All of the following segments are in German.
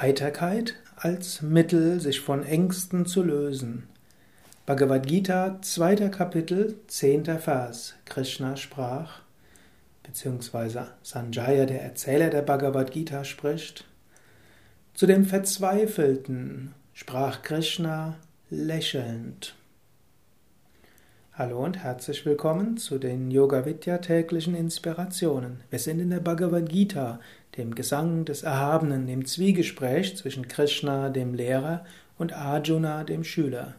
Heiterkeit als Mittel, sich von Ängsten zu lösen. Bhagavad Gita, zweiter Kapitel, zehnter Vers. Krishna sprach, beziehungsweise Sanjaya, der Erzähler der Bhagavad Gita, spricht. Zu dem Verzweifelten sprach Krishna lächelnd. Hallo und herzlich willkommen zu den Yoga Vidya täglichen Inspirationen. Wir sind in der Bhagavad Gita, dem Gesang des Erhabenen, dem Zwiegespräch zwischen Krishna, dem Lehrer, und Arjuna, dem Schüler.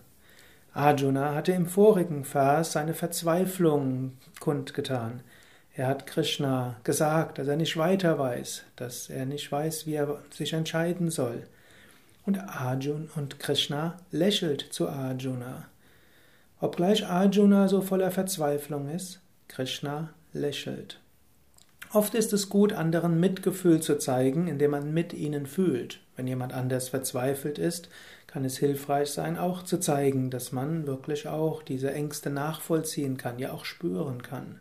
Arjuna hatte im vorigen Vers seine Verzweiflung kundgetan. Er hat Krishna gesagt, dass er nicht weiter weiß, dass er nicht weiß, wie er sich entscheiden soll. Und Arjuna und Krishna lächelt zu Arjuna. Obgleich Arjuna so voller Verzweiflung ist, Krishna lächelt. Oft ist es gut, anderen Mitgefühl zu zeigen, indem man mit ihnen fühlt. Wenn jemand anders verzweifelt ist, kann es hilfreich sein, auch zu zeigen, dass man wirklich auch diese Ängste nachvollziehen kann, ja auch spüren kann.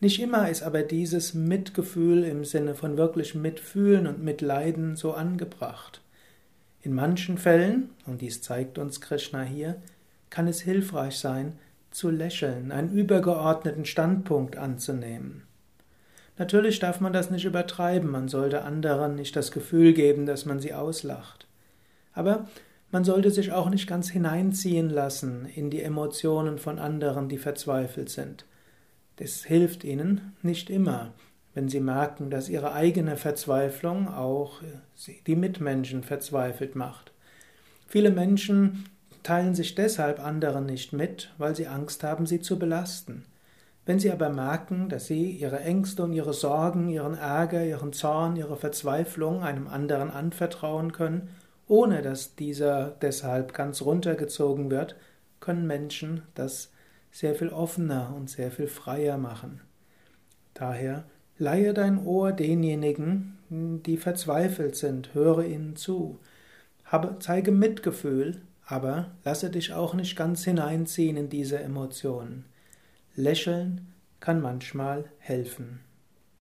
Nicht immer ist aber dieses Mitgefühl im Sinne von wirklich mitfühlen und mitleiden so angebracht. In manchen Fällen, und dies zeigt uns Krishna hier, kann es hilfreich sein, zu lächeln, einen übergeordneten Standpunkt anzunehmen. Natürlich darf man das nicht übertreiben, man sollte anderen nicht das Gefühl geben, dass man sie auslacht. Aber man sollte sich auch nicht ganz hineinziehen lassen in die Emotionen von anderen, die verzweifelt sind. Das hilft ihnen nicht immer, wenn sie merken, dass ihre eigene Verzweiflung auch die Mitmenschen verzweifelt macht. Viele Menschen teilen sich deshalb anderen nicht mit, weil sie Angst haben, sie zu belasten. Wenn sie aber merken, dass sie ihre Ängste und ihre Sorgen, ihren Ärger, ihren Zorn, ihre Verzweiflung einem anderen anvertrauen können, ohne dass dieser deshalb ganz runtergezogen wird, können Menschen das sehr viel offener und sehr viel freier machen. Daher leihe dein Ohr denjenigen, die verzweifelt sind, höre ihnen zu, habe, zeige Mitgefühl, aber lasse dich auch nicht ganz hineinziehen in diese Emotionen. Lächeln kann manchmal helfen.